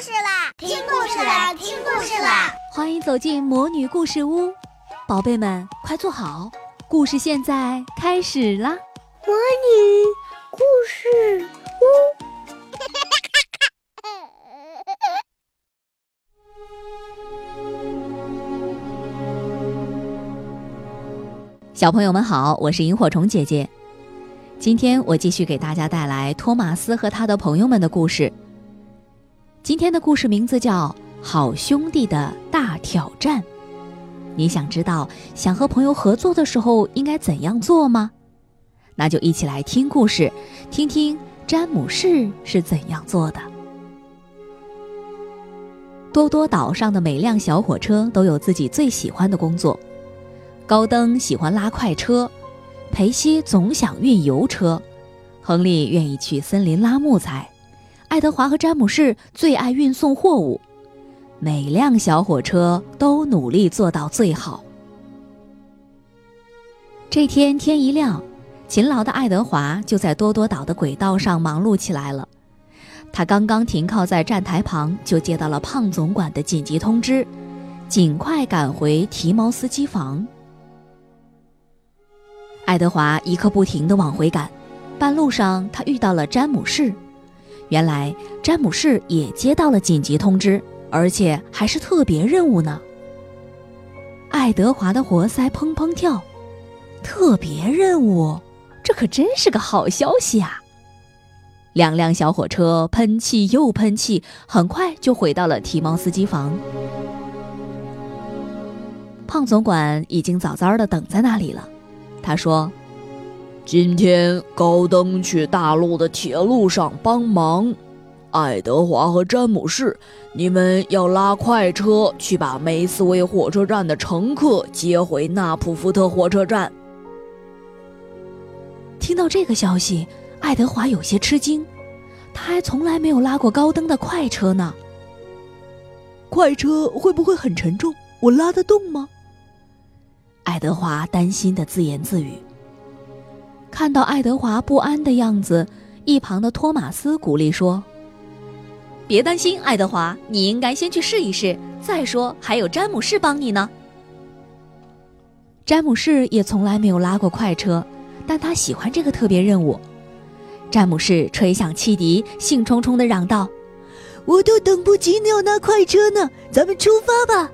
事啦！听故事啦！听故事啦！欢迎走进魔女故事屋，宝贝们快坐好，故事现在开始啦！魔女故事屋，小朋友们好，我是萤火虫姐姐。今天我继续给大家带来托马斯和他的朋友们的故事。今天的故事名字叫《好兄弟的大挑战》。你想知道想和朋友合作的时候应该怎样做吗？那就一起来听故事，听听詹姆士是怎样做的。多多岛上的每辆小火车都有自己最喜欢的工作。高登喜欢拉快车。裴西总想运油车，亨利愿意去森林拉木材，爱德华和詹姆士最爱运送货物。每辆小火车都努力做到最好。这天天一亮，勤劳的爱德华就在多多岛的轨道上忙碌起来了。他刚刚停靠在站台旁，就接到了胖总管的紧急通知，尽快赶回提毛斯机房。爱德华一刻不停地往回赶，半路上他遇到了詹姆士。原来詹姆士也接到了紧急通知，而且还是特别任务呢。爱德华的活塞砰砰跳，特别任务，这可真是个好消息啊！两辆小火车喷气又喷气，很快就回到了提毛斯机房。胖总管已经早早的等在那里了。他说：“今天高登去大陆的铁路上帮忙，爱德华和詹姆士，你们要拉快车去把梅斯威火车站的乘客接回纳普福特火车站。”听到这个消息，爱德华有些吃惊，他还从来没有拉过高登的快车呢。快车会不会很沉重？我拉得动吗？爱德华担心的自言自语。看到爱德华不安的样子，一旁的托马斯鼓励说：“别担心，爱德华，你应该先去试一试。再说，还有詹姆士帮你呢。”詹姆士也从来没有拉过快车，但他喜欢这个特别任务。詹姆士吹响汽笛，兴冲冲地嚷道：“我都等不及要那快车呢，咱们出发吧！”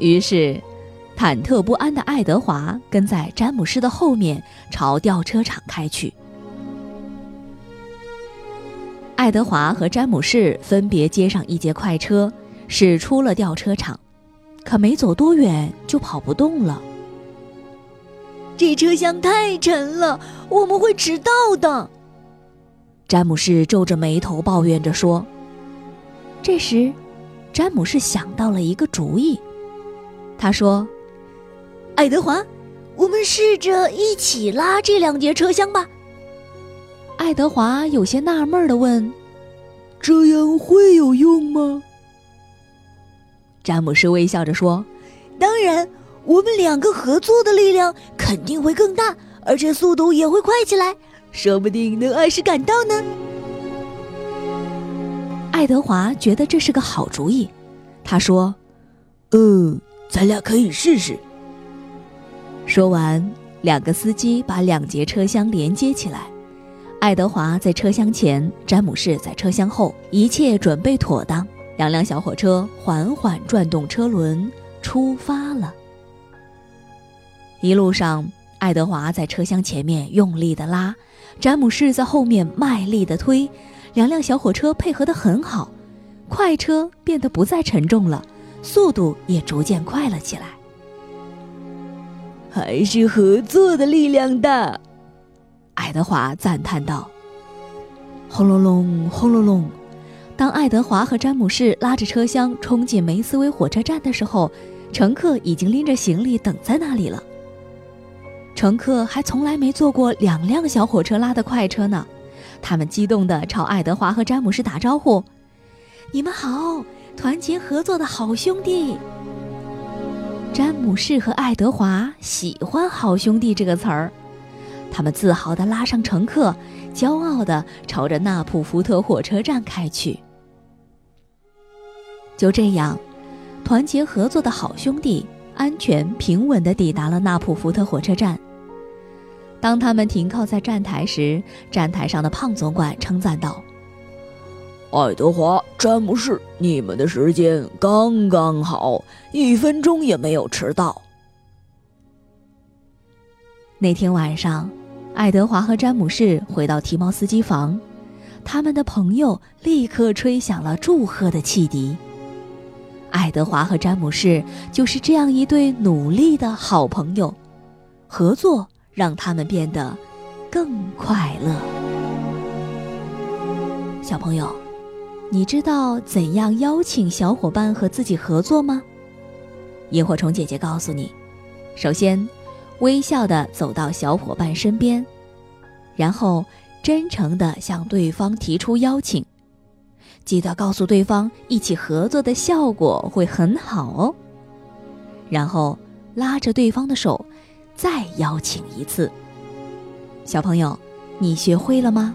于是，忐忑不安的爱德华跟在詹姆士的后面，朝吊车厂开去。爱德华和詹姆士分别接上一节快车，驶出了吊车厂，可没走多远就跑不动了。这车厢太沉了，我们会迟到的。詹姆士皱着眉头抱怨着说。这时，詹姆士想到了一个主意。他说：“爱德华，我们试着一起拉这两节车厢吧。”爱德华有些纳闷的问：“这样会有用吗？”詹姆士微笑着说：“当然，我们两个合作的力量肯定会更大，而且速度也会快起来，说不定能按时赶到呢。”爱德华觉得这是个好主意，他说：“嗯。”咱俩可以试试。说完，两个司机把两节车厢连接起来。爱德华在车厢前，詹姆士在车厢后，一切准备妥当。两辆小火车缓缓转动车轮，出发了。一路上，爱德华在车厢前面用力的拉，詹姆士在后面卖力的推，两辆小火车配合的很好，快车变得不再沉重了。速度也逐渐快了起来。还是合作的力量大，爱德华赞叹道。轰隆隆，轰隆隆！当爱德华和詹姆士拉着车厢冲进梅斯威火车站的时候，乘客已经拎着行李等在那里了。乘客还从来没坐过两辆小火车拉的快车呢，他们激动地朝爱德华和詹姆士打招呼：“你们好！”团结合作的好兄弟，詹姆士和爱德华喜欢“好兄弟”这个词儿。他们自豪地拉上乘客，骄傲地朝着纳普福特火车站开去。就这样，团结合作的好兄弟安全平稳地抵达了纳普福特火车站。当他们停靠在站台时，站台上的胖总管称赞道：“爱德华、詹姆士，你们的时间刚刚好，一分钟也没有迟到。”那天晚上，爱德华和詹姆士回到提毛斯机房，他们的朋友立刻吹响了祝贺的汽笛。爱德华和詹姆士就是这样一对努力的好朋友，合作。让他们变得更快乐。小朋友，你知道怎样邀请小伙伴和自己合作吗？萤火虫姐姐告诉你：首先，微笑的走到小伙伴身边，然后真诚的向对方提出邀请，记得告诉对方一起合作的效果会很好哦。然后拉着对方的手。再邀请一次，小朋友，你学会了吗？